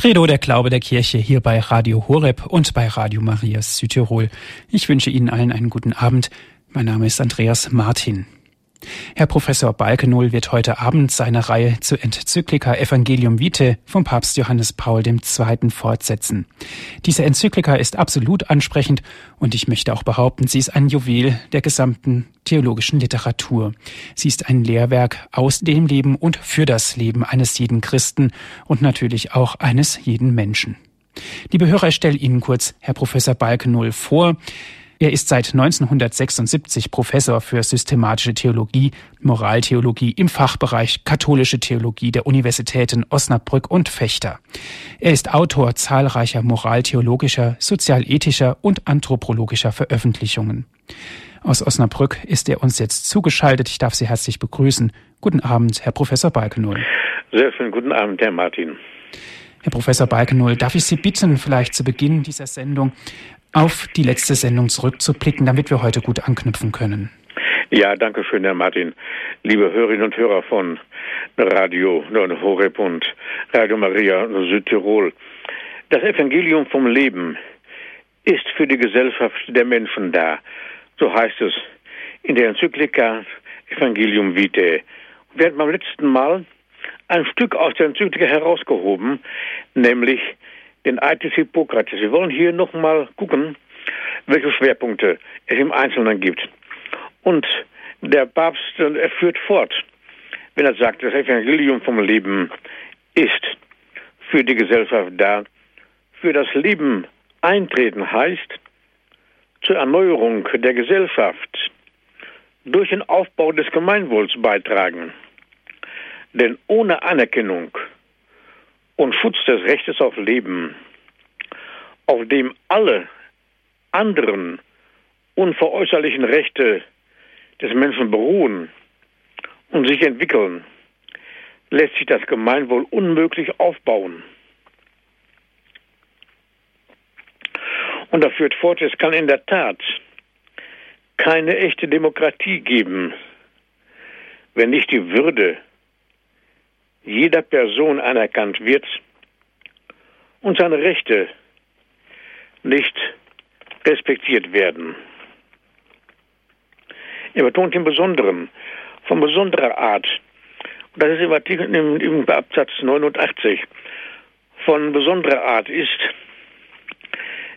Credo der Glaube der Kirche hier bei Radio Horeb und bei Radio Marias Südtirol. Ich wünsche Ihnen allen einen guten Abend. Mein Name ist Andreas Martin. Herr Professor Balkenohl wird heute Abend seine Reihe zur Enzyklika Evangelium Vitae vom Papst Johannes Paul II. fortsetzen. Diese Enzyklika ist absolut ansprechend und ich möchte auch behaupten, sie ist ein Juwel der gesamten theologischen Literatur. Sie ist ein Lehrwerk aus dem Leben und für das Leben eines jeden Christen und natürlich auch eines jeden Menschen. Liebe Hörer, ich stelle Ihnen kurz Herr Professor Balkenohl vor. Er ist seit 1976 Professor für systematische Theologie, Moraltheologie im Fachbereich katholische Theologie der Universitäten Osnabrück und Fechter. Er ist Autor zahlreicher moraltheologischer, sozialethischer und anthropologischer Veröffentlichungen. Aus Osnabrück ist er uns jetzt zugeschaltet. Ich darf Sie herzlich begrüßen. Guten Abend, Herr Professor Balkenohl. Sehr schönen guten Abend, Herr Martin. Herr Professor Balkenohl, darf ich Sie bitten, vielleicht zu Beginn dieser Sendung auf die letzte Sendung zurückzublicken, damit wir heute gut anknüpfen können. Ja, danke schön, Herr Martin. Liebe Hörerinnen und Hörer von Radio Horeb und Radio Maria Südtirol. Das Evangelium vom Leben ist für die Gesellschaft der Menschen da. So heißt es in der Enzyklika Evangelium Vitae. Wir haben beim letzten Mal ein Stück aus der Enzyklika herausgehoben, nämlich den Eid des Hippokrates. Wir wollen hier nochmal gucken, welche Schwerpunkte es im Einzelnen gibt. Und der Papst er führt fort, wenn er sagt, das Evangelium vom Leben ist für die Gesellschaft da. Für das Leben eintreten heißt, zur Erneuerung der Gesellschaft durch den Aufbau des Gemeinwohls beitragen. Denn ohne Anerkennung und Schutz des Rechtes auf Leben, auf dem alle anderen unveräußerlichen Rechte des Menschen beruhen und sich entwickeln, lässt sich das Gemeinwohl unmöglich aufbauen. Und er führt fort, es kann in der Tat keine echte Demokratie geben, wenn nicht die Würde jeder Person anerkannt wird und seine Rechte nicht respektiert werden. Er betont im Besonderen, von besonderer Art, und das ist im Artikel im, im Absatz 89, von besonderer Art ist,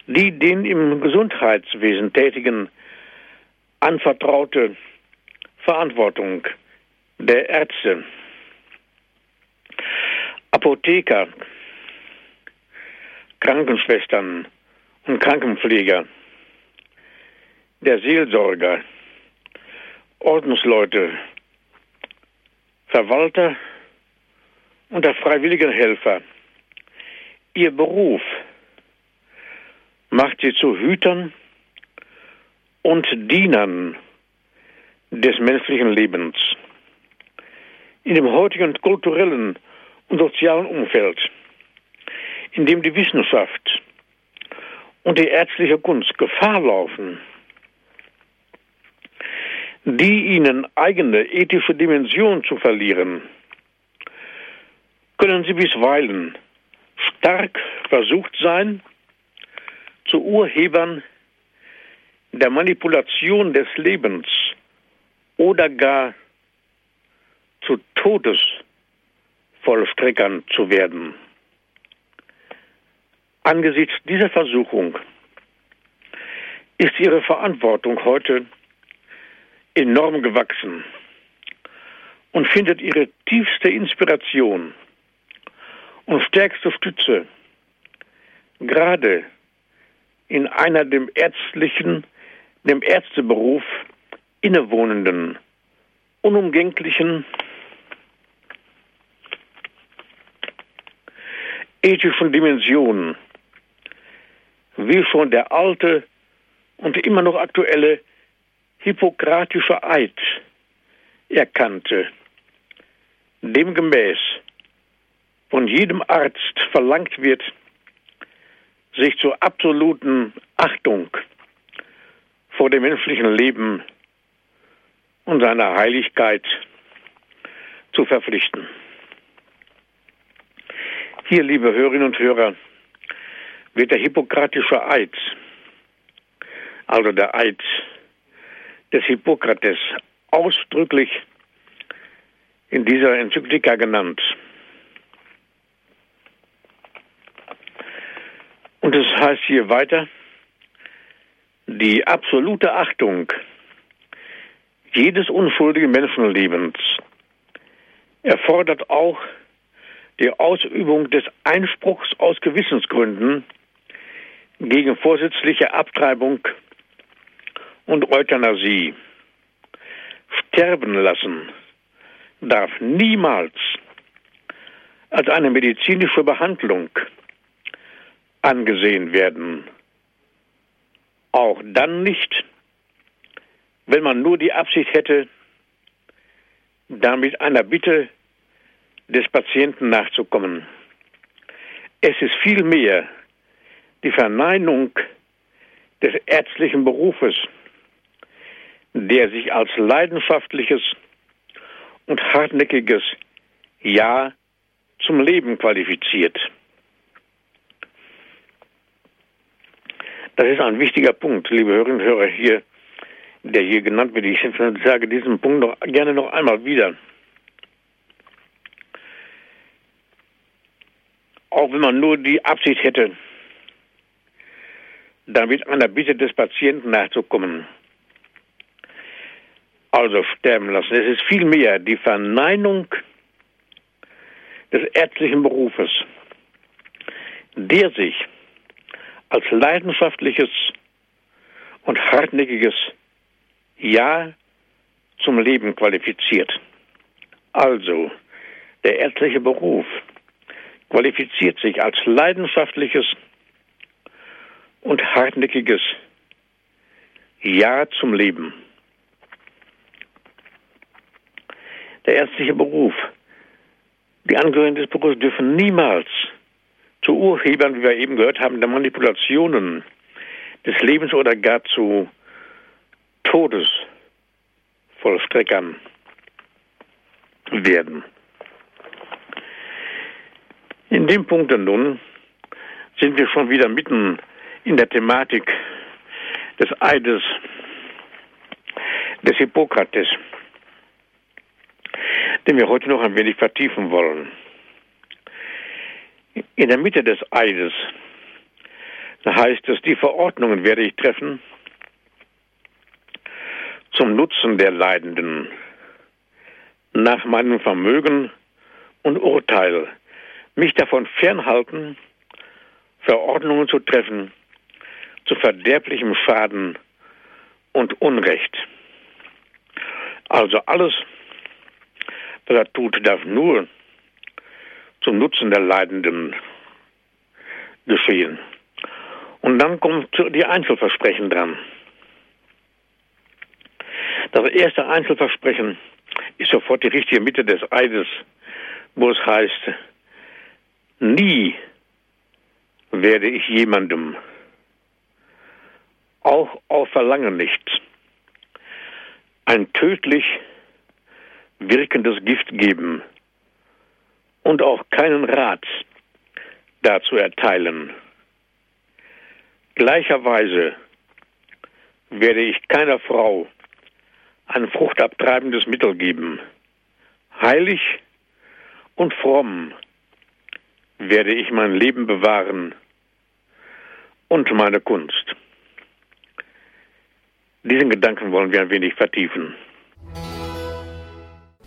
die den im Gesundheitswesen tätigen anvertraute Verantwortung der Ärzte Apotheker, Krankenschwestern und Krankenpfleger, der Seelsorger, Ordensleute, Verwalter und der freiwilligen Helfer. Ihr Beruf macht sie zu Hütern und Dienern des menschlichen Lebens. In dem heutigen kulturellen und sozialen Umfeld, in dem die Wissenschaft und die ärztliche Kunst Gefahr laufen, die ihnen eigene ethische Dimension zu verlieren, können sie bisweilen stark versucht sein, zu Urhebern der Manipulation des Lebens oder gar zu Todes Vollstreckern zu werden. Angesichts dieser Versuchung ist ihre Verantwortung heute enorm gewachsen und findet ihre tiefste Inspiration und stärkste Stütze gerade in einer dem ärztlichen, dem Ärzteberuf innewohnenden, unumgänglichen ethischen Dimensionen, wie schon der alte und immer noch aktuelle hippokratische Eid erkannte, demgemäß von jedem Arzt verlangt wird, sich zur absoluten Achtung vor dem menschlichen Leben und seiner Heiligkeit zu verpflichten. Hier, liebe Hörerinnen und Hörer, wird der hippokratische Eid, also der Eid des Hippokrates, ausdrücklich in dieser Enzyklika genannt. Und es heißt hier weiter, die absolute Achtung jedes unschuldigen Menschenlebens erfordert auch die Ausübung des Einspruchs aus Gewissensgründen gegen vorsätzliche Abtreibung und Euthanasie. Sterben lassen darf niemals als eine medizinische Behandlung angesehen werden. Auch dann nicht, wenn man nur die Absicht hätte, damit einer Bitte des Patienten nachzukommen. Es ist vielmehr die Verneinung des ärztlichen Berufes, der sich als leidenschaftliches und hartnäckiges Ja zum Leben qualifiziert. Das ist ein wichtiger Punkt, liebe Hörerinnen und Hörer, hier, der hier genannt wird. Ich sage diesen Punkt noch gerne noch einmal wieder. Auch wenn man nur die Absicht hätte, damit einer Bitte des Patienten nachzukommen, also sterben lassen. Es ist vielmehr die Verneinung des ärztlichen Berufes, der sich als leidenschaftliches und hartnäckiges Ja zum Leben qualifiziert. Also, der ärztliche Beruf qualifiziert sich als leidenschaftliches und hartnäckiges Ja zum Leben. Der ärztliche Beruf, die Angehörigen des Berufs dürfen niemals zu Urhebern, wie wir eben gehört haben, der Manipulationen des Lebens oder gar zu Todesvollstreckern werden. In dem Punkt nun sind wir schon wieder mitten in der Thematik des Eides des Hippokrates, den wir heute noch ein wenig vertiefen wollen. In der Mitte des Eides heißt es, die Verordnungen werde ich treffen zum Nutzen der Leidenden nach meinem Vermögen und Urteil, mich davon fernhalten, Verordnungen zu treffen zu verderblichem Schaden und Unrecht. Also alles, was er tut, darf nur zum Nutzen der Leidenden geschehen. Und dann kommt die Einzelversprechen dran. Das erste Einzelversprechen ist sofort die richtige Mitte des Eides, wo es heißt, nie werde ich jemandem, auch auf Verlangen nicht, ein tödlich wirkendes Gift geben, und auch keinen Rat dazu erteilen. Gleicherweise werde ich keiner Frau ein fruchtabtreibendes Mittel geben. Heilig und fromm werde ich mein Leben bewahren und meine Kunst. Diesen Gedanken wollen wir ein wenig vertiefen.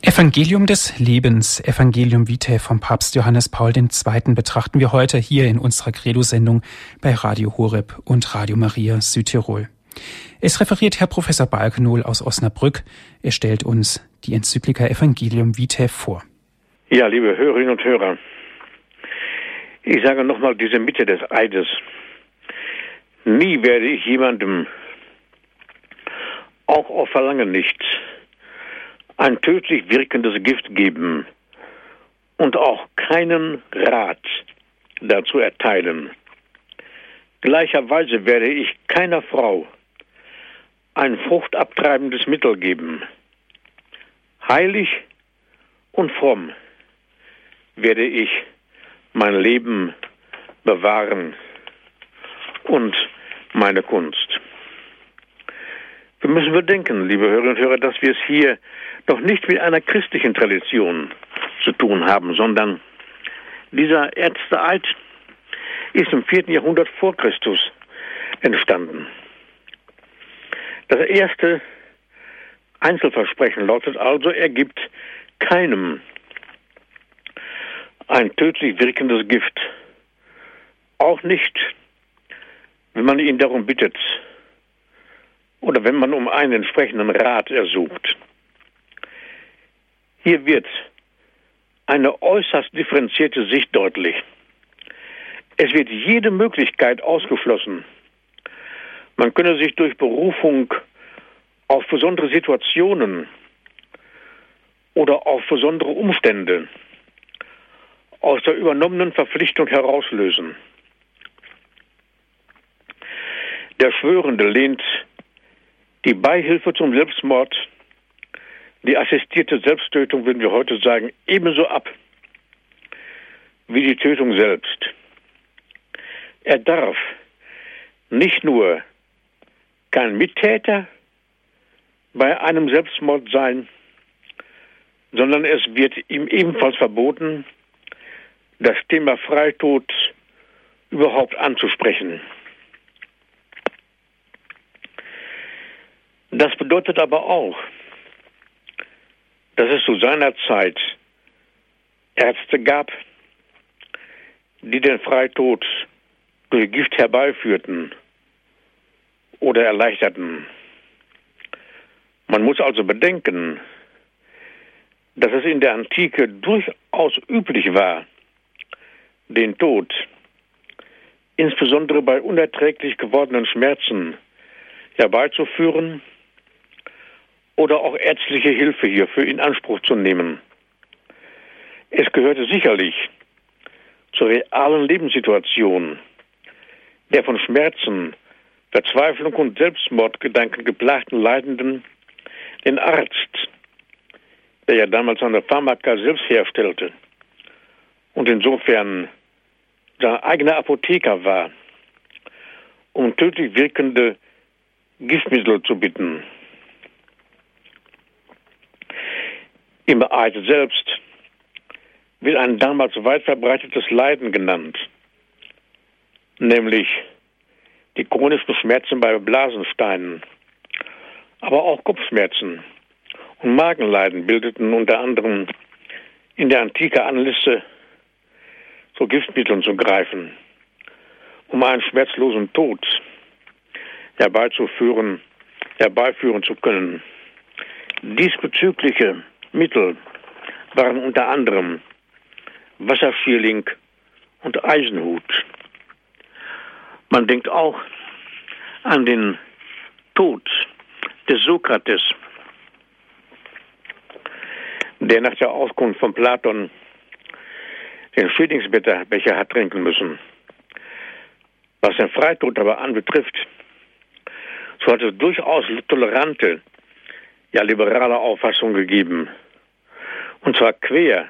Evangelium des Lebens, Evangelium Vitae vom Papst Johannes Paul II. betrachten wir heute hier in unserer Credo-Sendung bei Radio Horeb und Radio Maria Südtirol. Es referiert Herr Professor Balkenohl aus Osnabrück. Er stellt uns die Enzyklika Evangelium Vitae vor. Ja, liebe Hörerinnen und Hörer, ich sage nochmal diese Mitte des Eides. Nie werde ich jemandem, auch auf Verlangen nicht, ein tödlich wirkendes Gift geben und auch keinen Rat dazu erteilen. Gleicherweise werde ich keiner Frau ein fruchtabtreibendes Mittel geben. Heilig und fromm werde ich mein Leben bewahren und meine Kunst. Wir müssen bedenken, liebe Hörerinnen und Hörer, dass wir es hier doch nicht mit einer christlichen Tradition zu tun haben, sondern dieser Ärzteeid ist im vierten Jahrhundert vor Christus entstanden. Das erste Einzelversprechen lautet also, er gibt keinem ein tödlich wirkendes Gift. Auch nicht, wenn man ihn darum bittet oder wenn man um einen entsprechenden Rat ersucht. Hier wird eine äußerst differenzierte Sicht deutlich. Es wird jede Möglichkeit ausgeschlossen. Man könne sich durch Berufung auf besondere Situationen oder auf besondere Umstände aus der übernommenen Verpflichtung herauslösen. Der Schwörende lehnt die Beihilfe zum Selbstmord, die assistierte Selbsttötung, würden wir heute sagen, ebenso ab wie die Tötung selbst. Er darf nicht nur kein Mittäter bei einem Selbstmord sein, sondern es wird ihm ebenfalls verboten, das Thema Freitod überhaupt anzusprechen. Das bedeutet aber auch, dass es zu seiner Zeit Ärzte gab, die den Freitod durch Gift herbeiführten oder erleichterten. Man muss also bedenken, dass es in der Antike durchaus üblich war, den Tod, insbesondere bei unerträglich gewordenen Schmerzen, herbeizuführen oder auch ärztliche Hilfe hierfür in Anspruch zu nehmen. Es gehörte sicherlich zur realen Lebenssituation der von Schmerzen, Verzweiflung und Selbstmordgedanken geplagten Leidenden den Arzt, der ja damals seine Pharmaka selbst herstellte und insofern sein eigener Apotheker war, um tödlich wirkende Giftmittel zu bitten. Im Eid selbst wird ein damals weit verbreitetes Leiden genannt, nämlich die chronischen Schmerzen bei Blasensteinen, aber auch Kopfschmerzen und Magenleiden bildeten unter anderem in der Antike Anlässe, zu Giftmitteln zu greifen, um einen schmerzlosen Tod herbeizuführen, herbeiführen zu können. Diesbezügliche Mittel waren unter anderem Wasserschierling und Eisenhut. Man denkt auch an den Tod des Sokrates, der nach der Auskunft von Platon den Schädlingsbecher hat trinken müssen. Was den Freitod aber anbetrifft, so hat es durchaus tolerante, ja liberale Auffassung gegeben. Und zwar quer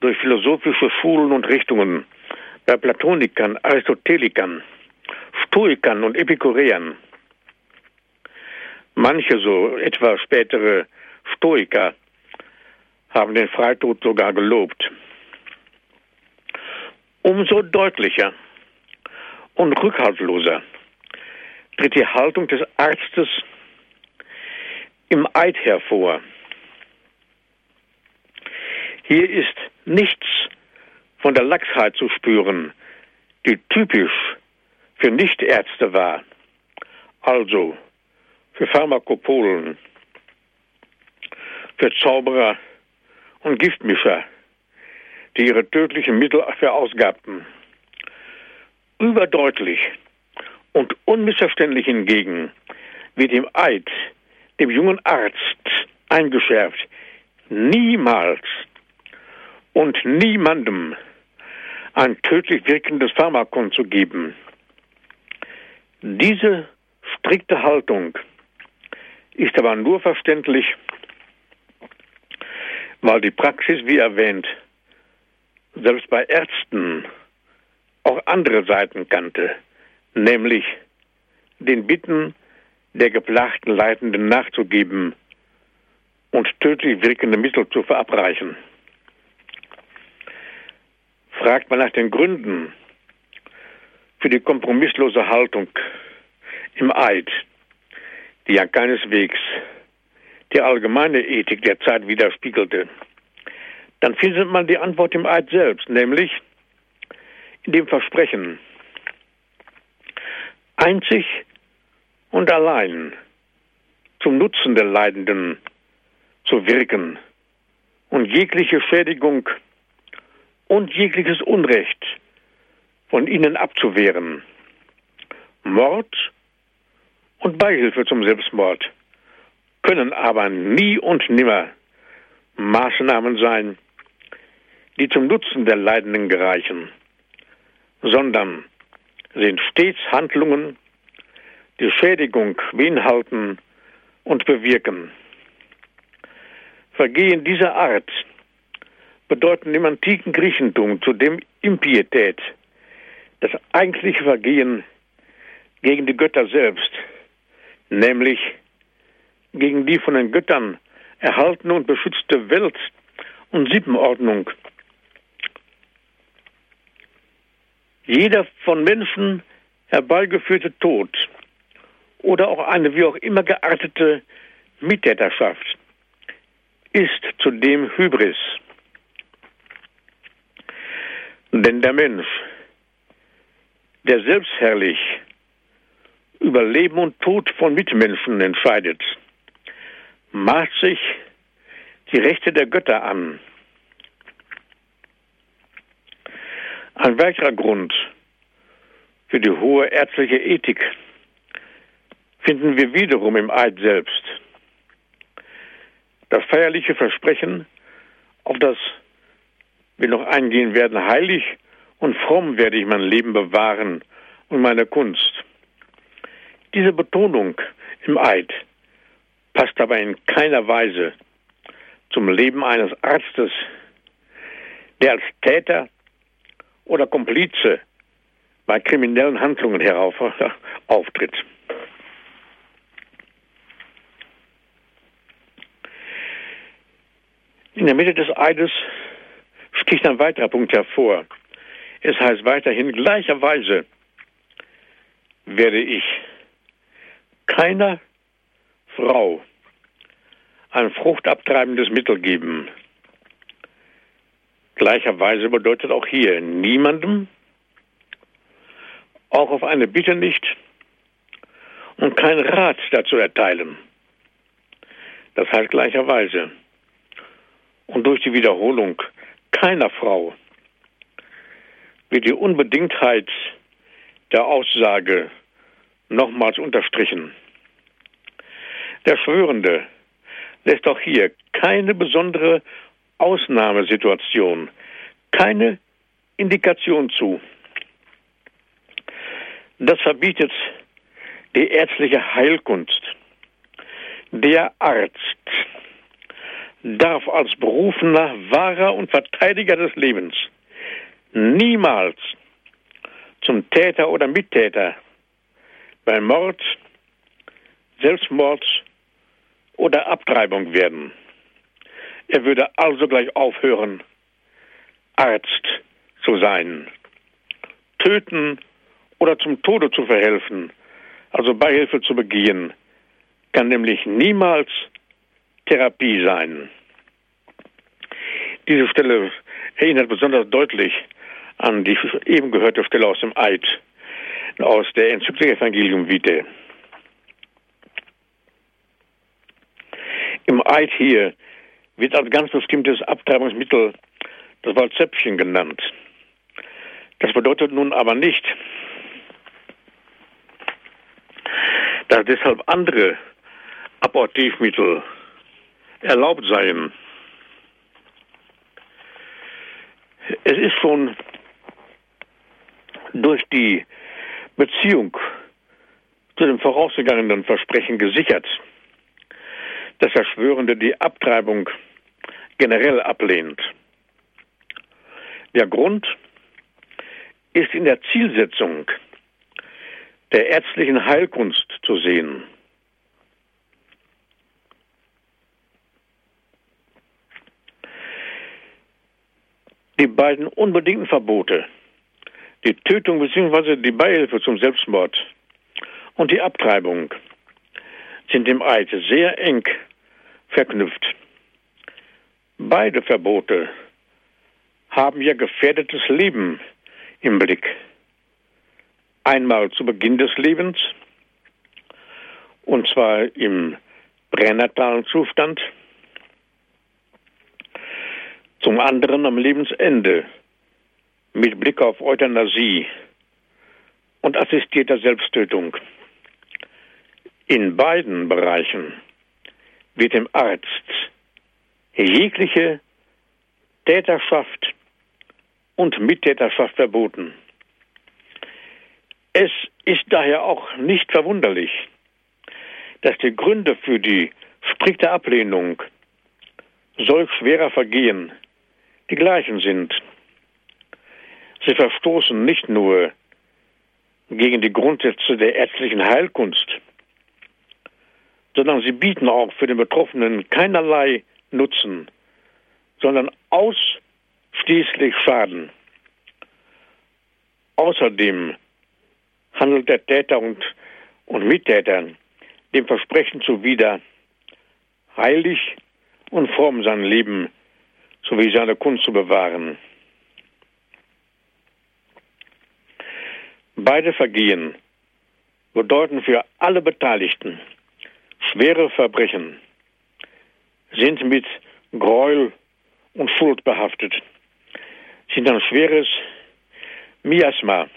durch philosophische Schulen und Richtungen bei Platonikern, Aristotelikern, Stoikern und Epikureern. Manche, so etwa spätere Stoiker, haben den Freitod sogar gelobt. Umso deutlicher und rückhaltloser tritt die Haltung des Arztes im Eid hervor. Hier ist nichts von der Lachsheit zu spüren, die typisch für Nichtärzte war, also für Pharmakopolen, für Zauberer und Giftmischer, die ihre tödlichen Mittel verausgabten. Überdeutlich und unmissverständlich hingegen wird im Eid dem jungen Arzt eingeschärft, niemals und niemandem ein tödlich wirkendes Pharmakon zu geben. Diese strikte Haltung ist aber nur verständlich, weil die Praxis, wie erwähnt, selbst bei Ärzten auch andere Seiten kannte, nämlich den Bitten der geplagten Leidenden nachzugeben und tödlich wirkende Mittel zu verabreichen. Fragt man nach den Gründen für die kompromisslose Haltung im Eid, die ja keineswegs die allgemeine Ethik der Zeit widerspiegelte, dann findet man die Antwort im Eid selbst, nämlich in dem Versprechen, einzig und allein zum Nutzen der Leidenden zu wirken und jegliche Schädigung und jegliches Unrecht von ihnen abzuwehren. Mord und Beihilfe zum Selbstmord können aber nie und nimmer Maßnahmen sein, die zum Nutzen der Leidenden gereichen, sondern sind stets Handlungen, die Schädigung beinhalten und bewirken. Vergehen dieser Art bedeuten im antiken Griechentum zudem Impietät, das eigentliche Vergehen gegen die Götter selbst, nämlich gegen die von den Göttern erhaltene und beschützte Welt und Sippenordnung. Jeder von Menschen herbeigeführte Tod oder auch eine wie auch immer geartete Mittäterschaft ist zudem Hybris. Denn der Mensch, der selbstherrlich über Leben und Tod von Mitmenschen entscheidet, maßt sich die Rechte der Götter an. Ein weiterer Grund für die hohe ärztliche Ethik finden wir wiederum im Eid selbst. Das feierliche Versprechen, auf das wir noch eingehen werden, heilig und fromm werde ich mein Leben bewahren und meine Kunst. Diese Betonung im Eid passt aber in keiner Weise zum Leben eines Arztes, der als Täter oder Komplize bei kriminellen Handlungen herauf auftritt. In der Mitte des Eides sticht ein weiterer Punkt hervor. Es heißt weiterhin, gleicherweise werde ich keiner Frau ein fruchtabtreibendes Mittel geben. Gleicherweise bedeutet auch hier niemandem, auch auf eine Bitte nicht und keinen Rat dazu erteilen. Das heißt gleicherweise und durch die Wiederholung keiner Frau wird die Unbedingtheit der Aussage nochmals unterstrichen. Der Schwörende lässt auch hier keine besondere Ausnahmesituation, keine Indikation zu. Das verbietet die ärztliche Heilkunst. Der Arzt darf als berufener, wahrer und Verteidiger des Lebens niemals zum Täter oder Mittäter bei Mord, Selbstmord oder Abtreibung werden. Er würde also gleich aufhören, Arzt zu sein. Töten oder zum Tode zu verhelfen, also Beihilfe zu begehen, kann nämlich niemals Therapie sein. Diese Stelle erinnert besonders deutlich an die eben gehörte Stelle aus dem Eid, aus der Enzyklik Evangelium Vitae. Im Eid hier wird als ganz bestimmtes Abtreibungsmittel das Wort Zäpfchen genannt. Das bedeutet nun aber nicht, dass deshalb andere Abortivmittel erlaubt seien. Es ist schon durch die Beziehung zu dem vorausgegangenen Versprechen gesichert, dass der Schwörende die Abtreibung generell ablehnt. Der Grund ist in der Zielsetzung der ärztlichen Heilkunst zu sehen. Die beiden unbedingten Verbote, die Tötung bzw. die Beihilfe zum Selbstmord und die Abtreibung, sind im Eid sehr eng verknüpft. Beide Verbote haben ja gefährdetes Leben im Blick. Einmal zu Beginn des Lebens, und zwar im pränatalen Zustand, zum anderen am Lebensende mit Blick auf Euthanasie und assistierter Selbsttötung. In beiden Bereichen wird dem Arzt jegliche Täterschaft und Mittäterschaft verboten. Es ist daher auch nicht verwunderlich, dass die Gründe für die strikte Ablehnung solch schwerer Vergehen die gleichen sind. Sie verstoßen nicht nur gegen die Grundsätze der ärztlichen Heilkunst, sondern sie bieten auch für den Betroffenen keinerlei Nutzen, sondern ausschließlich Schaden. Außerdem handelt der Täter und, und Mittäter dem Versprechen zuwider, heilig und fromm sein Leben sowie seine Kunst zu bewahren. Beide Vergehen bedeuten für alle Beteiligten schwere Verbrechen, sind mit Gräuel und Schuld behaftet, sind ein schweres Miasma,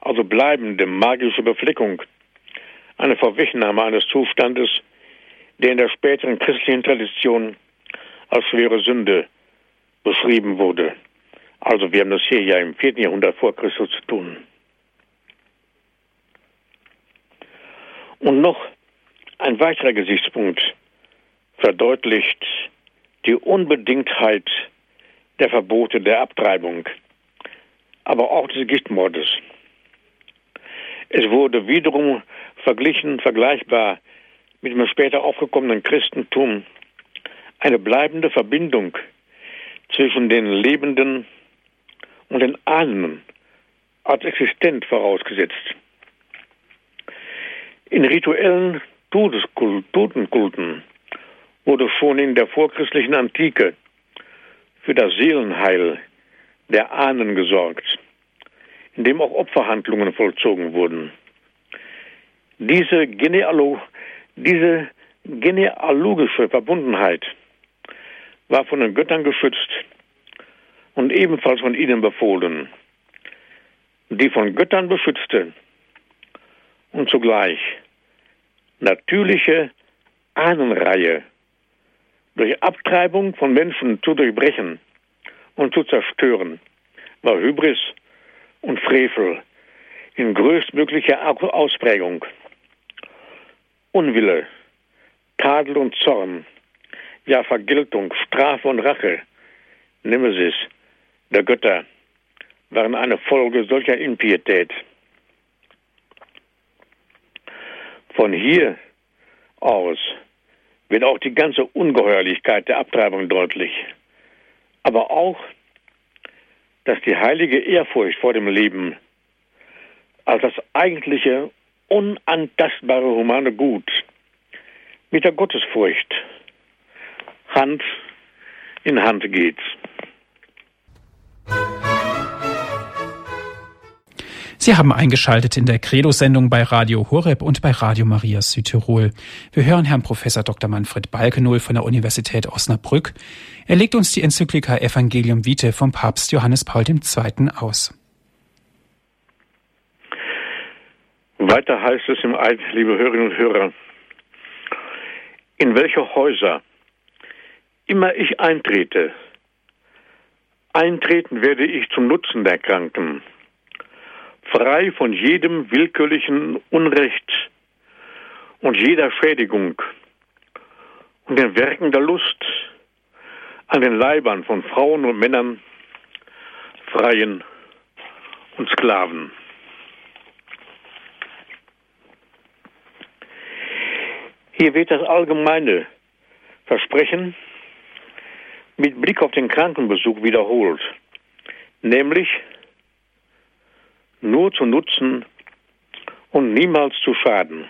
also bleibende magische Befleckung, eine Vorwegnahme eines Zustandes, der in der späteren christlichen Tradition als schwere Sünde beschrieben wurde. Also wir haben das hier ja im vierten Jahrhundert vor Christus zu tun. Und noch ein weiterer Gesichtspunkt verdeutlicht die Unbedingtheit der Verbote der Abtreibung, aber auch des Giftmordes. Es wurde wiederum verglichen, vergleichbar mit dem später aufgekommenen Christentum, eine bleibende Verbindung zwischen den Lebenden und den Ahnen als existent vorausgesetzt. In rituellen Totenkulten wurde schon in der vorchristlichen Antike für das Seelenheil der Ahnen gesorgt, indem auch Opferhandlungen vollzogen wurden. Diese, Genealo diese genealogische Verbundenheit war von den Göttern geschützt und ebenfalls von ihnen befohlen. Die von Göttern beschützte und zugleich natürliche Ahnenreihe durch Abtreibung von Menschen zu durchbrechen und zu zerstören, war Hybris und Frevel in größtmöglicher Ausprägung. Unwille, Tadel und Zorn, ja Vergeltung, Strafe und Rache, Nemesis der Götter, waren eine Folge solcher Impietät. Von hier aus wird auch die ganze Ungeheuerlichkeit der Abtreibung deutlich. Aber auch, dass die heilige Ehrfurcht vor dem Leben als das eigentliche, unantastbare humane Gut mit der Gottesfurcht Hand in Hand geht. Sie haben eingeschaltet in der Credo-Sendung bei Radio Horeb und bei Radio Maria Südtirol. Wir hören Herrn Professor Dr. Manfred Balkenohl von der Universität Osnabrück. Er legt uns die Enzyklika Evangelium Vitae vom Papst Johannes Paul II. aus. Weiter heißt es im Eid, liebe Hörerinnen und Hörer, in welche Häuser immer ich eintrete, eintreten werde ich zum Nutzen der Kranken, frei von jedem willkürlichen Unrecht und jeder Schädigung und den Werken der Lust an den Leibern von Frauen und Männern, Freien und Sklaven. Hier wird das allgemeine Versprechen mit Blick auf den Krankenbesuch wiederholt, nämlich nur zu nutzen und niemals zu schaden.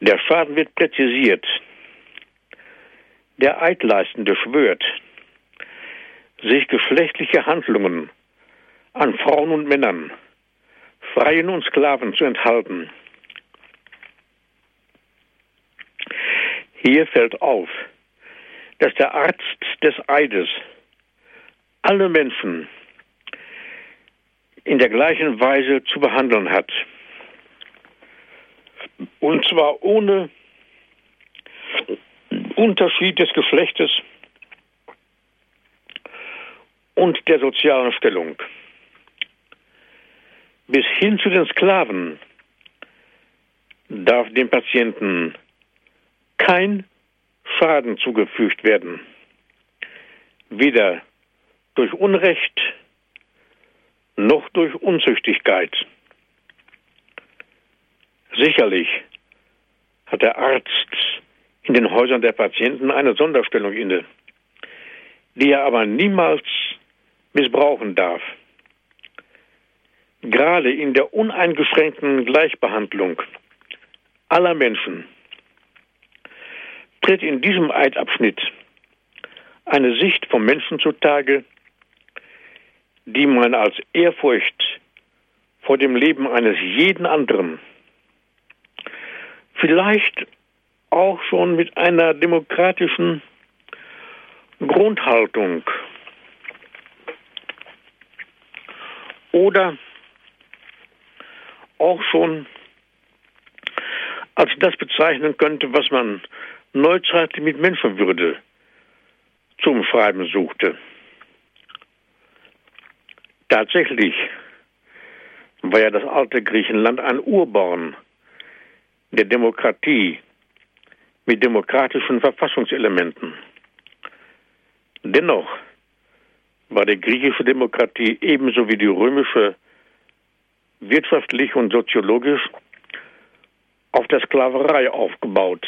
Der Schaden wird präzisiert. Der Eidleistende schwört, sich geschlechtliche Handlungen an Frauen und Männern, Freien und Sklaven zu enthalten. Hier fällt auf, dass der Arzt des Eides alle Menschen in der gleichen Weise zu behandeln hat. Und zwar ohne Unterschied des Geschlechtes und der sozialen Stellung. Bis hin zu den Sklaven darf dem Patienten kein Schaden zugefügt werden, weder durch Unrecht noch durch Unzüchtigkeit. Sicherlich hat der Arzt in den Häusern der Patienten eine Sonderstellung inne, die er aber niemals missbrauchen darf. Gerade in der uneingeschränkten Gleichbehandlung aller Menschen tritt in diesem Eidabschnitt eine Sicht vom Menschen zutage, die man als Ehrfurcht vor dem Leben eines jeden anderen, vielleicht auch schon mit einer demokratischen Grundhaltung oder auch schon als das bezeichnen könnte, was man neuzeitlich mit Menschenwürde zu umschreiben suchte. Tatsächlich war ja das alte Griechenland ein Urborn der Demokratie mit demokratischen Verfassungselementen. Dennoch war die griechische Demokratie ebenso wie die römische wirtschaftlich und soziologisch auf der Sklaverei aufgebaut.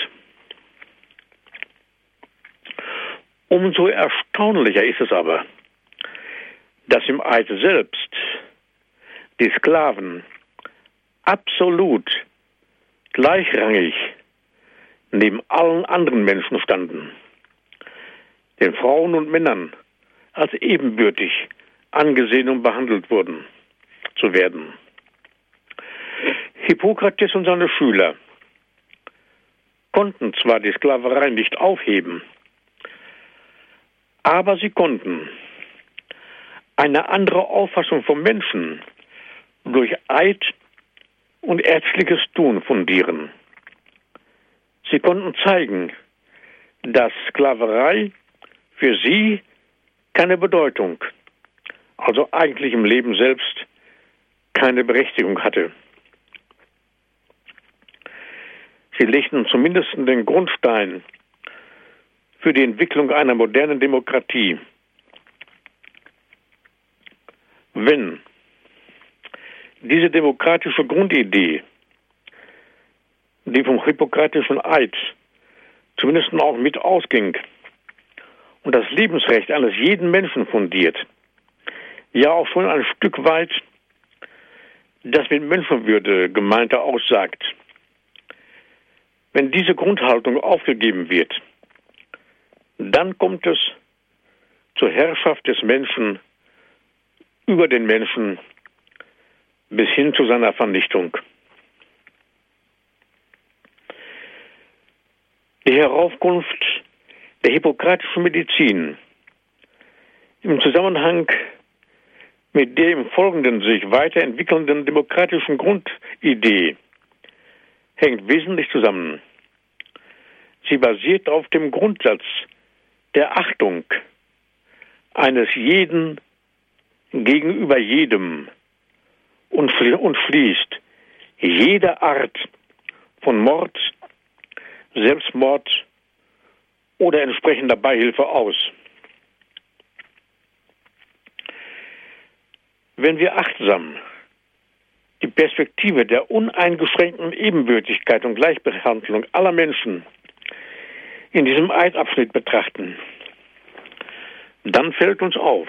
Umso erstaunlicher ist es aber, dass im Eid selbst die Sklaven absolut gleichrangig neben allen anderen Menschen standen, den Frauen und Männern als ebenbürtig angesehen und behandelt wurden zu werden. Hippokrates und seine Schüler konnten zwar die Sklaverei nicht aufheben, aber sie konnten eine andere Auffassung vom Menschen durch Eid und ärztliches Tun fundieren. Sie konnten zeigen, dass Sklaverei für sie keine Bedeutung, also eigentlich im Leben selbst keine Berechtigung hatte. Sie legten zumindest den Grundstein für die Entwicklung einer modernen Demokratie. Wenn diese demokratische Grundidee, die vom hippokratischen Eid zumindest auch mit ausging und das Lebensrecht eines jeden Menschen fundiert, ja auch schon ein Stück weit das mit Menschenwürde gemeinte aussagt. Wenn diese Grundhaltung aufgegeben wird, dann kommt es zur Herrschaft des Menschen über den Menschen bis hin zu seiner Vernichtung. Die Heraufkunft der hippokratischen Medizin im Zusammenhang mit der im Folgenden sich weiterentwickelnden demokratischen Grundidee hängt wesentlich zusammen. Sie basiert auf dem Grundsatz der Achtung eines jeden gegenüber jedem und, schließt jede Art von Mord, Selbstmord oder entsprechender Beihilfe aus. wenn wir achtsam die Perspektive der uneingeschränkten Ebenbürtigkeit und Gleichbehandlung aller Menschen in diesem Eidabschnitt betrachten, dann fällt uns auf,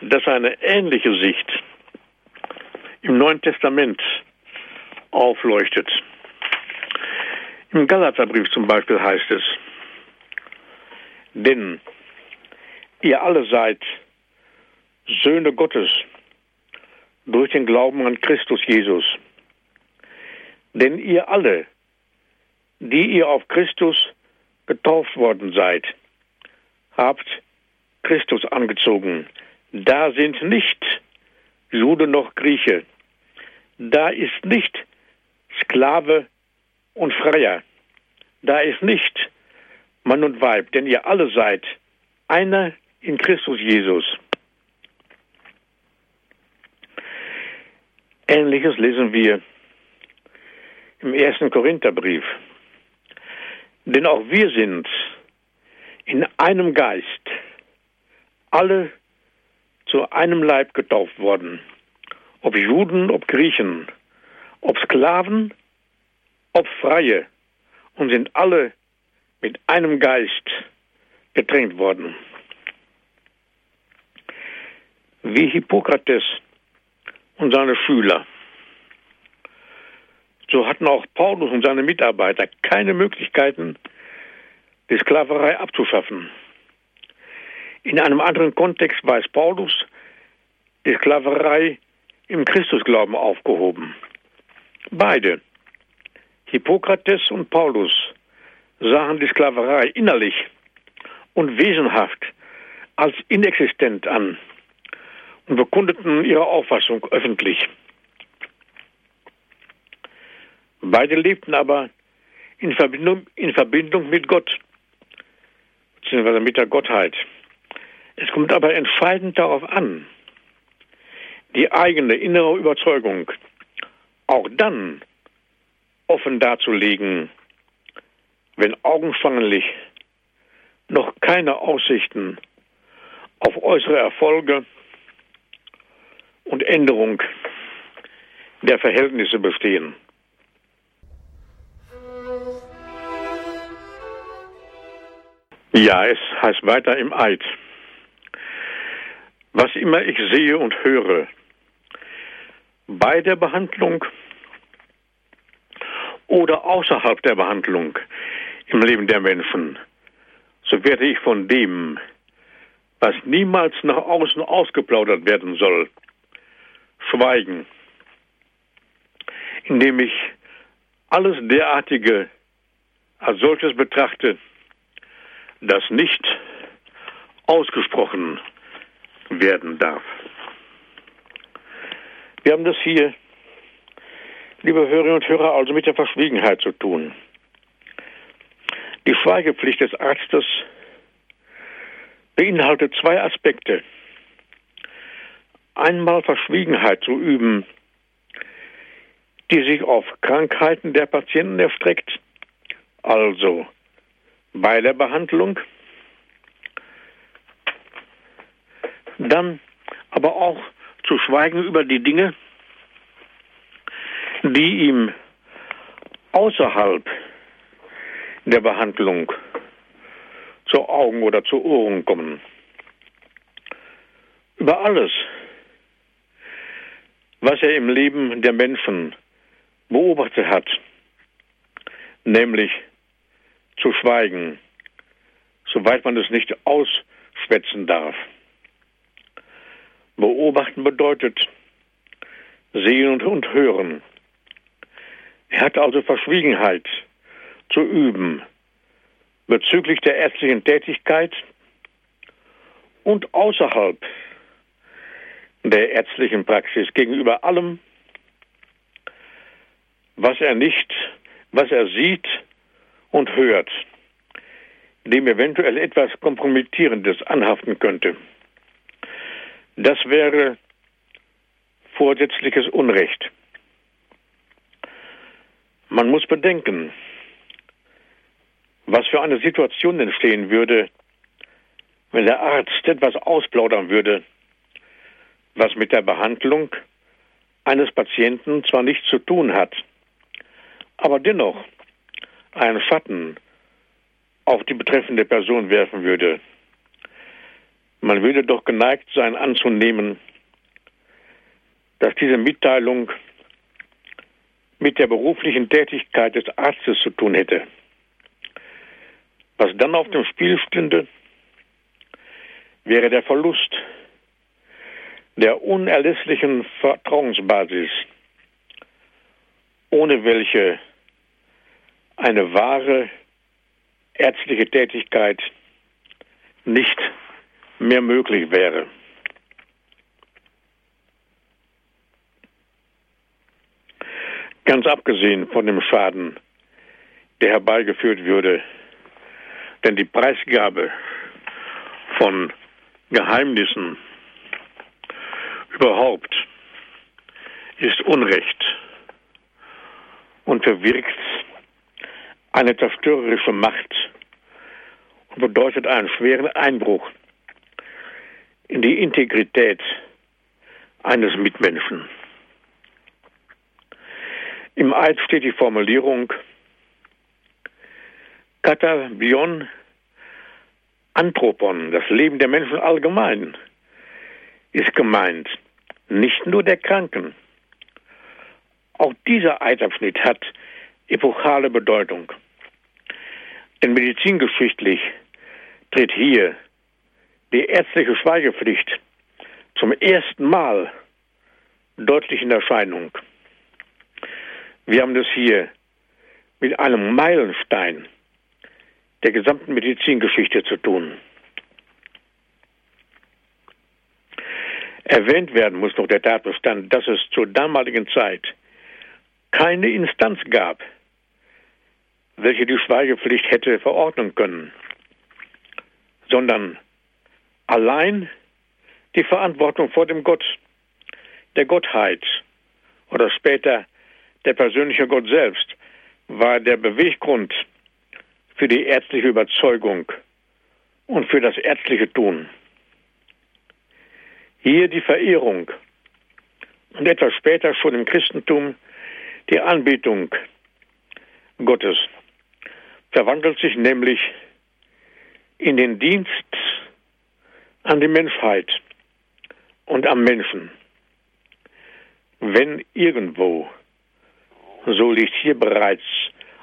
dass eine ähnliche Sicht im Neuen Testament aufleuchtet. Im Galaterbrief zum Beispiel heißt es, denn ihr alle seid Söhne Gottes durch den Glauben an Christus Jesus. Denn ihr alle, die ihr auf Christus getauft worden seid, habt Christus angezogen. Da sind nicht Jude noch Grieche. Da ist nicht Sklave und Freier. Da ist nicht Mann und Weib, denn ihr alle seid einer in Christus Jesus. Ähnliches lesen wir im ersten Korintherbrief. Denn auch wir sind in einem Geist alle zu einem Leib getauft worden. Ob Juden, ob Griechen, ob Sklaven, ob Freie und sind alle mit einem Geist getränkt worden. Wie Hippokrates und seine Schüler. So hatten auch Paulus und seine Mitarbeiter keine Möglichkeiten, die Sklaverei abzuschaffen. In einem anderen Kontext weiß Paulus die Sklaverei im Christusglauben aufgehoben. Beide, Hippokrates und Paulus, sahen die Sklaverei innerlich und wesenhaft als inexistent an und bekundeten ihre Auffassung öffentlich. Beide lebten aber in Verbindung, in Verbindung mit Gott, beziehungsweise mit der Gottheit. Es kommt aber entscheidend darauf an, die eigene innere Überzeugung auch dann offen darzulegen, wenn augenscheinlich noch keine Aussichten auf äußere Erfolge und Änderung der Verhältnisse bestehen. Ja, es heißt weiter im Eid. Was immer ich sehe und höre, bei der Behandlung oder außerhalb der Behandlung im Leben der Menschen, so werde ich von dem, was niemals nach außen ausgeplaudert werden soll, schweigen, indem ich alles derartige als solches betrachte, das nicht ausgesprochen werden darf. Wir haben das hier, liebe Hörerinnen und Hörer, also mit der Verschwiegenheit zu tun. Die Schweigepflicht des Arztes beinhaltet zwei Aspekte. Einmal Verschwiegenheit zu üben, die sich auf Krankheiten der Patienten erstreckt, also bei der Behandlung, dann aber auch zu schweigen über die Dinge, die ihm außerhalb der Behandlung zu Augen oder zu Ohren kommen. Über alles, was er im Leben der Menschen beobachtet hat, nämlich zu schweigen, soweit man es nicht ausschwätzen darf. Beobachten bedeutet sehen und hören. Er hat also Verschwiegenheit zu üben bezüglich der ärztlichen Tätigkeit und außerhalb der ärztlichen Praxis gegenüber allem, was er nicht, was er sieht und hört, dem eventuell etwas Kompromittierendes anhaften könnte. Das wäre vorsätzliches Unrecht. Man muss bedenken, was für eine Situation entstehen würde, wenn der Arzt etwas ausplaudern würde, was mit der Behandlung eines Patienten zwar nichts zu tun hat, aber dennoch einen Schatten auf die betreffende Person werfen würde. Man würde doch geneigt sein anzunehmen, dass diese Mitteilung mit der beruflichen Tätigkeit des Arztes zu tun hätte. Was dann auf dem Spiel stünde, wäre der Verlust der unerlässlichen Vertrauensbasis, ohne welche eine wahre ärztliche Tätigkeit nicht mehr möglich wäre. Ganz abgesehen von dem Schaden, der herbeigeführt würde, denn die Preisgabe von Geheimnissen überhaupt ist Unrecht und bewirkt eine zerstörerische Macht und bedeutet einen schweren Einbruch in die Integrität eines Mitmenschen. Im Eid steht die Formulierung Katabion Anthropon, das Leben der Menschen allgemein, ist gemeint, nicht nur der Kranken. Auch dieser Eidabschnitt hat epochale Bedeutung. Denn medizingeschichtlich tritt hier die ärztliche Schweigepflicht zum ersten Mal deutlich in Erscheinung. Wir haben das hier mit einem Meilenstein der gesamten Medizingeschichte zu tun. Erwähnt werden muss noch der Tatbestand, dass es zur damaligen Zeit keine Instanz gab, welche die Schweigepflicht hätte verordnen können, sondern allein die Verantwortung vor dem Gott, der Gottheit oder später der persönliche Gott selbst war der Beweggrund für die ärztliche Überzeugung und für das ärztliche Tun. Hier die Verehrung und etwas später schon im Christentum die Anbetung Gottes verwandelt sich nämlich in den Dienst an die Menschheit und am Menschen. Wenn irgendwo, so liegt hier bereits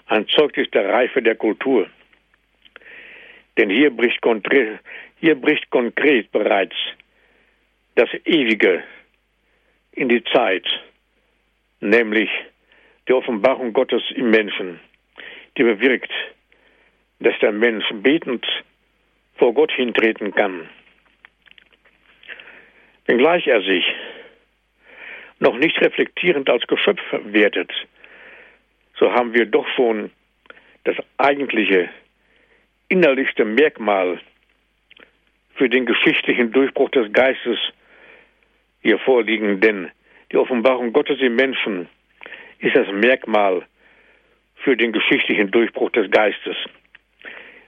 ein Zeugnis der Reife der Kultur. Denn hier bricht, konkret, hier bricht konkret bereits das Ewige in die Zeit, nämlich die Offenbarung Gottes im Menschen, die bewirkt, dass der Mensch betend vor Gott hintreten kann. Wenngleich er sich noch nicht reflektierend als Geschöpf wertet, so haben wir doch schon das eigentliche innerlichste Merkmal für den geschichtlichen Durchbruch des Geistes hier vorliegen, denn die Offenbarung Gottes im Menschen ist das Merkmal für den geschichtlichen Durchbruch des Geistes.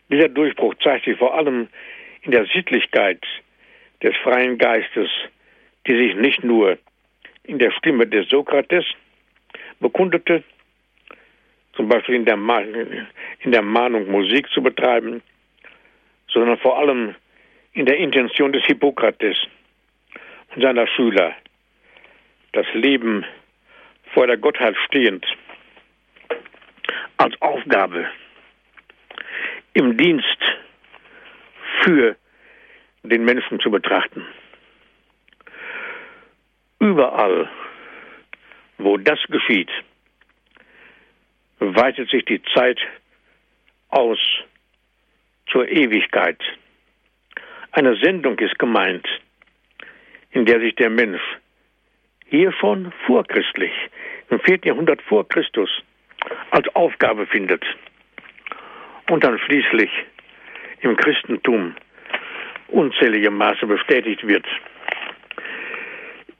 Dieser Durchbruch zeigt sich vor allem in der Sittlichkeit des freien Geistes, die sich nicht nur in der Stimme des Sokrates bekundete, zum Beispiel in der, in der Mahnung Musik zu betreiben, sondern vor allem in der Intention des Hippokrates und seiner Schüler, das Leben vor der Gottheit stehend als Aufgabe im Dienst für den Menschen zu betrachten. Überall, wo das geschieht, weitet sich die Zeit aus zur Ewigkeit. Eine Sendung ist gemeint, in der sich der Mensch hier schon vorchristlich, im vierten Jahrhundert vor Christus, als Aufgabe findet und dann schließlich im Christentum unzählige Maße bestätigt wird.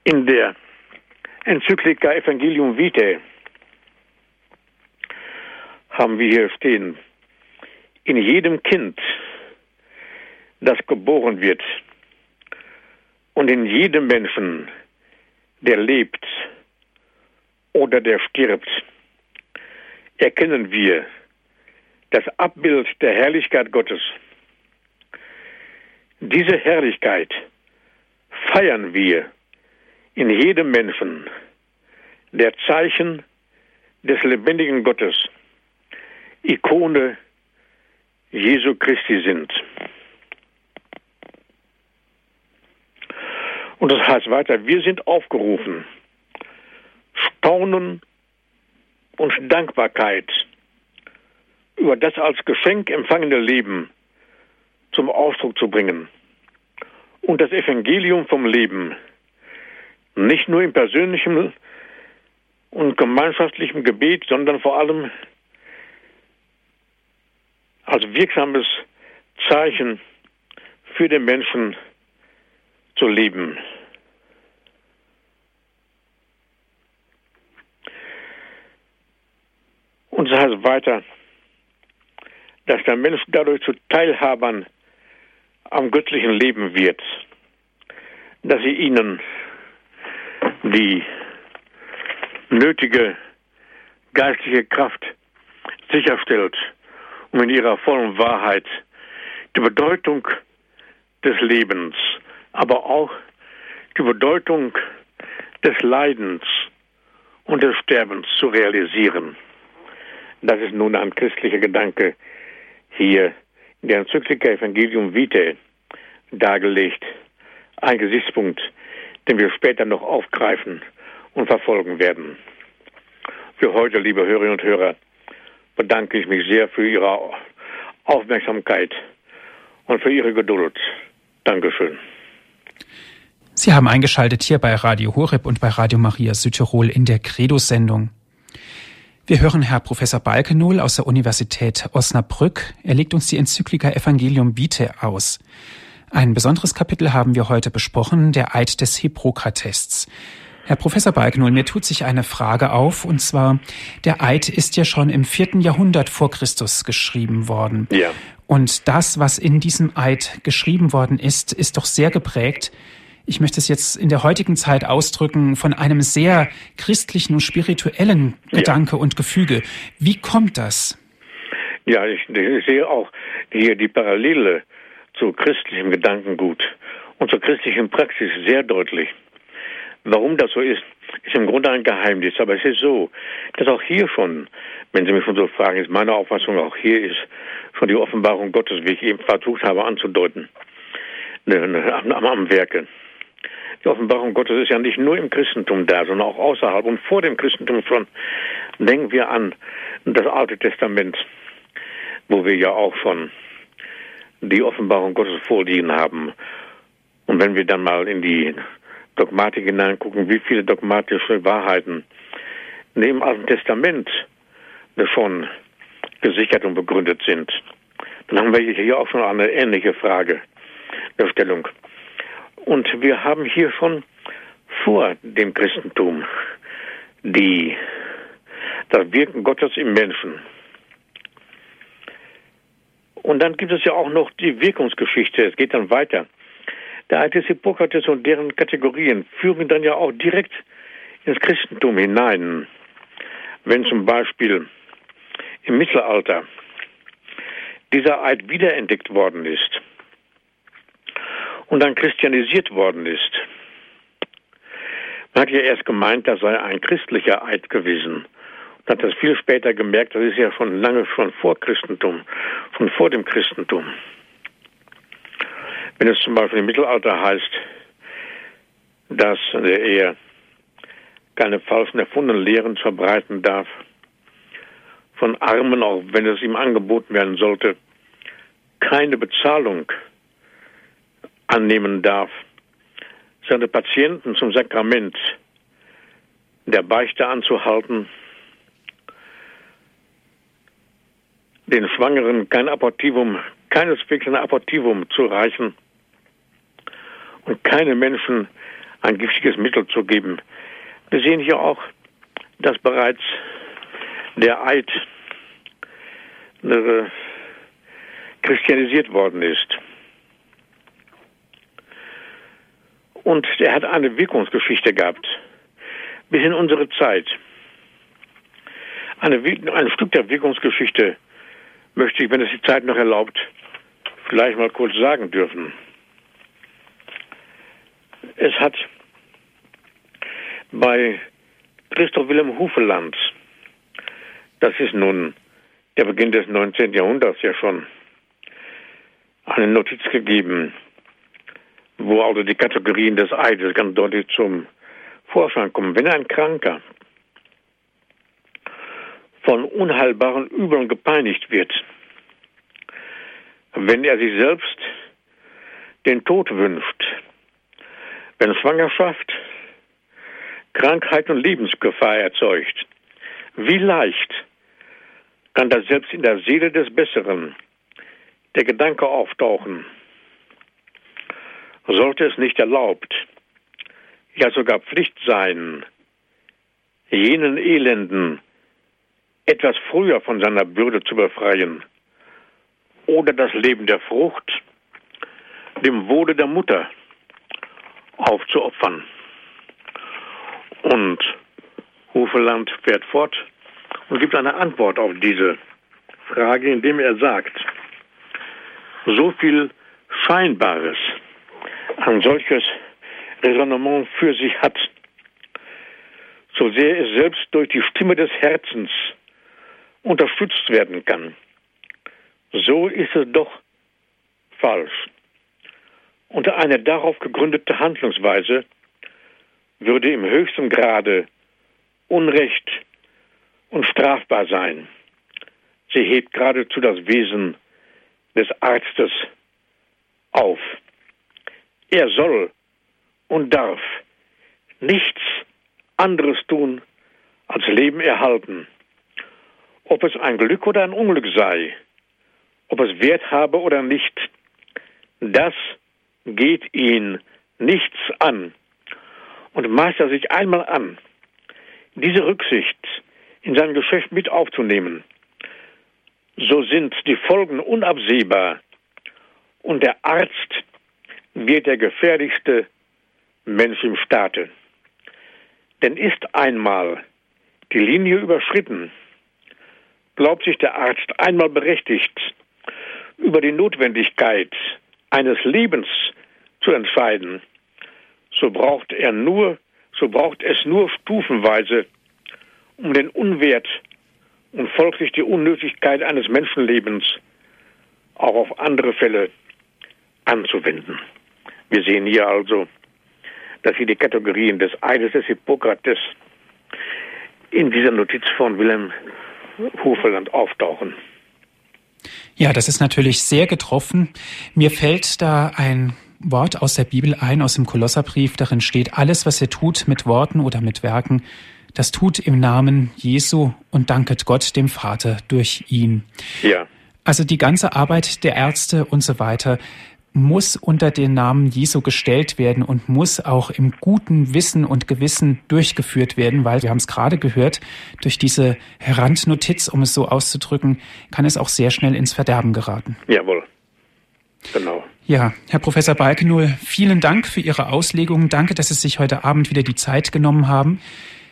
In der Enzyklika Evangelium Vitae haben wir hier stehen, in jedem Kind, das geboren wird Und in jedem Menschen, der lebt oder der stirbt, erkennen wir das Abbild der Herrlichkeit Gottes. Diese Herrlichkeit feiern wir in jedem Menschen, der Zeichen des lebendigen Gottes, Ikone Jesu Christi sind. Und das heißt weiter, wir sind aufgerufen, Staunen und Dankbarkeit über das als Geschenk empfangene Leben zum Ausdruck zu bringen und das Evangelium vom Leben nicht nur im persönlichen und gemeinschaftlichen Gebet, sondern vor allem als wirksames Zeichen für den Menschen zu leben. Und es heißt weiter, dass der Mensch dadurch zu Teilhabern am göttlichen Leben wird, dass sie ihnen die nötige geistliche Kraft sicherstellt, um in ihrer vollen Wahrheit die Bedeutung des Lebens, aber auch die Bedeutung des Leidens und des Sterbens zu realisieren. Das ist nun ein christlicher Gedanke hier der Enzyklika Evangelium Vitae dargelegt. Ein Gesichtspunkt, den wir später noch aufgreifen und verfolgen werden. Für heute, liebe Hörerinnen und Hörer, bedanke ich mich sehr für Ihre Aufmerksamkeit und für Ihre Geduld. Dankeschön. Sie haben eingeschaltet hier bei Radio Horeb und bei Radio Maria Südtirol in der Credo-Sendung. Wir hören Herr Professor Balkenohl aus der Universität Osnabrück. Er legt uns die Enzyklika Evangelium Vitae aus. Ein besonderes Kapitel haben wir heute besprochen, der Eid des Hippokratests. Herr Professor Balkenohl, mir tut sich eine Frage auf, und zwar, der Eid ist ja schon im vierten Jahrhundert vor Christus geschrieben worden. Ja. Und das, was in diesem Eid geschrieben worden ist, ist doch sehr geprägt ich möchte es jetzt in der heutigen Zeit ausdrücken, von einem sehr christlichen und spirituellen Gedanke ja. und Gefüge. Wie kommt das? Ja, ich, ich sehe auch hier die Parallele zu christlichem Gedankengut und zur christlichen Praxis sehr deutlich. Warum das so ist, ist im Grunde ein Geheimnis. Aber es ist so, dass auch hier schon, wenn Sie mich schon so fragen, ist meine Auffassung auch hier ist schon die Offenbarung Gottes, wie ich eben versucht habe anzudeuten, ne, ne, am, am Werke. Die Offenbarung Gottes ist ja nicht nur im Christentum da, sondern auch außerhalb und vor dem Christentum schon. Denken wir an das Alte Testament, wo wir ja auch schon die Offenbarung Gottes vorliegen haben. Und wenn wir dann mal in die Dogmatik hineingucken, wie viele dogmatische Wahrheiten neben Alten Testament schon gesichert und begründet sind, dann haben wir hier auch schon eine ähnliche Frage der Stellung. Und wir haben hier schon vor dem Christentum die, das Wirken Gottes im Menschen. Und dann gibt es ja auch noch die Wirkungsgeschichte. Es geht dann weiter. Der alte Hippokrates und deren Kategorien führen dann ja auch direkt ins Christentum hinein. Wenn zum Beispiel im Mittelalter dieser Eid wiederentdeckt worden ist, und dann christianisiert worden ist. Man hat ja erst gemeint, das sei ein christlicher Eid gewesen. Und hat das viel später gemerkt, das ist ja schon lange schon vor Christentum, schon vor dem Christentum. Wenn es zum Beispiel im Mittelalter heißt, dass Ehe keine falschen erfundenen Lehren verbreiten darf, von Armen, auch wenn es ihm angeboten werden sollte, keine Bezahlung annehmen darf, seine Patienten zum Sakrament der Beichte anzuhalten, den Schwangeren kein Abortivum, keineswegs ein Abortivum zu reichen und keine Menschen ein giftiges Mittel zu geben. Wir sehen hier auch, dass bereits der Eid äh, christianisiert worden ist. Und er hat eine Wirkungsgeschichte gehabt. Bis in unsere Zeit. Eine, ein Stück der Wirkungsgeschichte möchte ich, wenn es die Zeit noch erlaubt, vielleicht mal kurz sagen dürfen. Es hat bei Christoph Wilhelm Hufeland, das ist nun der Beginn des 19. Jahrhunderts ja schon, eine Notiz gegeben, wo also die Kategorien des Eides ganz deutlich zum Vorschein kommen. Wenn ein Kranker von unheilbaren Übeln gepeinigt wird, wenn er sich selbst den Tod wünscht, wenn Schwangerschaft Krankheit und Lebensgefahr erzeugt, wie leicht kann das selbst in der Seele des Besseren der Gedanke auftauchen, sollte es nicht erlaubt, ja sogar Pflicht sein, jenen Elenden etwas früher von seiner Bürde zu befreien oder das Leben der Frucht dem Wohle der Mutter aufzuopfern. Und Hufeland fährt fort und gibt eine Antwort auf diese Frage, indem er sagt, so viel Scheinbares ein solches Raisonnement für sich hat, so sehr es selbst durch die Stimme des Herzens unterstützt werden kann, so ist es doch falsch. Und eine darauf gegründete Handlungsweise würde im höchsten Grade Unrecht und strafbar sein. Sie hebt geradezu das Wesen des Arztes auf. Er soll und darf nichts anderes tun, als Leben erhalten. Ob es ein Glück oder ein Unglück sei, ob es Wert habe oder nicht, das geht ihn nichts an. Und maßt er sich einmal an, diese Rücksicht in sein Geschäft mit aufzunehmen, so sind die Folgen unabsehbar und der Arzt wird der gefährlichste Mensch im Staate. Denn ist einmal die Linie überschritten, glaubt sich der Arzt einmal berechtigt, über die Notwendigkeit eines Lebens zu entscheiden, so braucht er nur, so braucht es nur stufenweise, um den Unwert und folglich die Unnötigkeit eines Menschenlebens auch auf andere Fälle anzuwenden. Wir sehen hier also, dass hier die Kategorien des Eides des Hippokrates in dieser Notiz von Wilhelm Hufeland auftauchen. Ja, das ist natürlich sehr getroffen. Mir fällt da ein Wort aus der Bibel ein, aus dem Kolosserbrief. Darin steht, alles, was ihr tut mit Worten oder mit Werken, das tut im Namen Jesu und danket Gott dem Vater durch ihn. Ja. Also die ganze Arbeit der Ärzte und so weiter muss unter den Namen Jesu gestellt werden und muss auch im guten Wissen und Gewissen durchgeführt werden, weil wir haben es gerade gehört, durch diese Randnotiz, um es so auszudrücken, kann es auch sehr schnell ins Verderben geraten. Jawohl. Genau. Ja, Herr Professor Balkenohl, vielen Dank für Ihre Auslegung. Danke, dass Sie sich heute Abend wieder die Zeit genommen haben.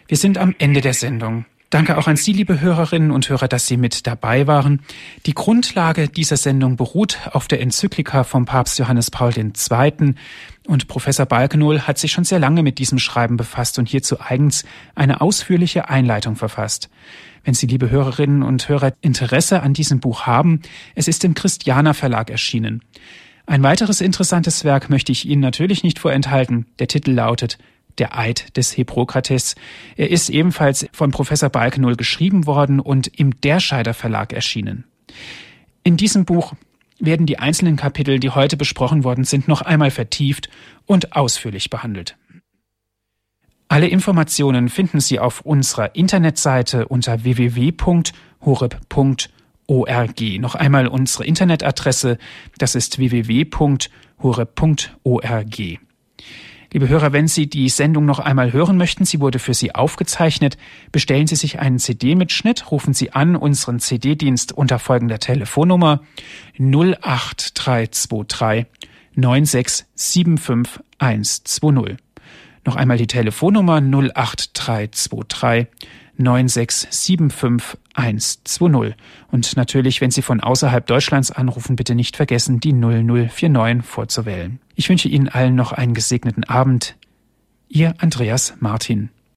Wir sind am Ende der Sendung. Danke auch an Sie, liebe Hörerinnen und Hörer, dass Sie mit dabei waren. Die Grundlage dieser Sendung beruht auf der Enzyklika vom Papst Johannes Paul II. Und Professor Balkenohl hat sich schon sehr lange mit diesem Schreiben befasst und hierzu eigens eine ausführliche Einleitung verfasst. Wenn Sie, liebe Hörerinnen und Hörer, Interesse an diesem Buch haben, es ist im Christianer Verlag erschienen. Ein weiteres interessantes Werk möchte ich Ihnen natürlich nicht vorenthalten. Der Titel lautet der Eid des Hippokrates. Er ist ebenfalls von Professor Balkenohl geschrieben worden und im Derscheider Verlag erschienen. In diesem Buch werden die einzelnen Kapitel, die heute besprochen worden sind, noch einmal vertieft und ausführlich behandelt. Alle Informationen finden Sie auf unserer Internetseite unter www.horeb.org. Noch einmal unsere Internetadresse, das ist www.horeb.org. Liebe Hörer, wenn Sie die Sendung noch einmal hören möchten, sie wurde für Sie aufgezeichnet, bestellen Sie sich einen CD-Mitschnitt, rufen Sie an unseren CD-Dienst unter folgender Telefonnummer 08323 9675120. Noch einmal die Telefonnummer 08323 9675120. Und natürlich, wenn Sie von außerhalb Deutschlands anrufen, bitte nicht vergessen, die 0049 vorzuwählen. Ich wünsche Ihnen allen noch einen gesegneten Abend. Ihr Andreas Martin.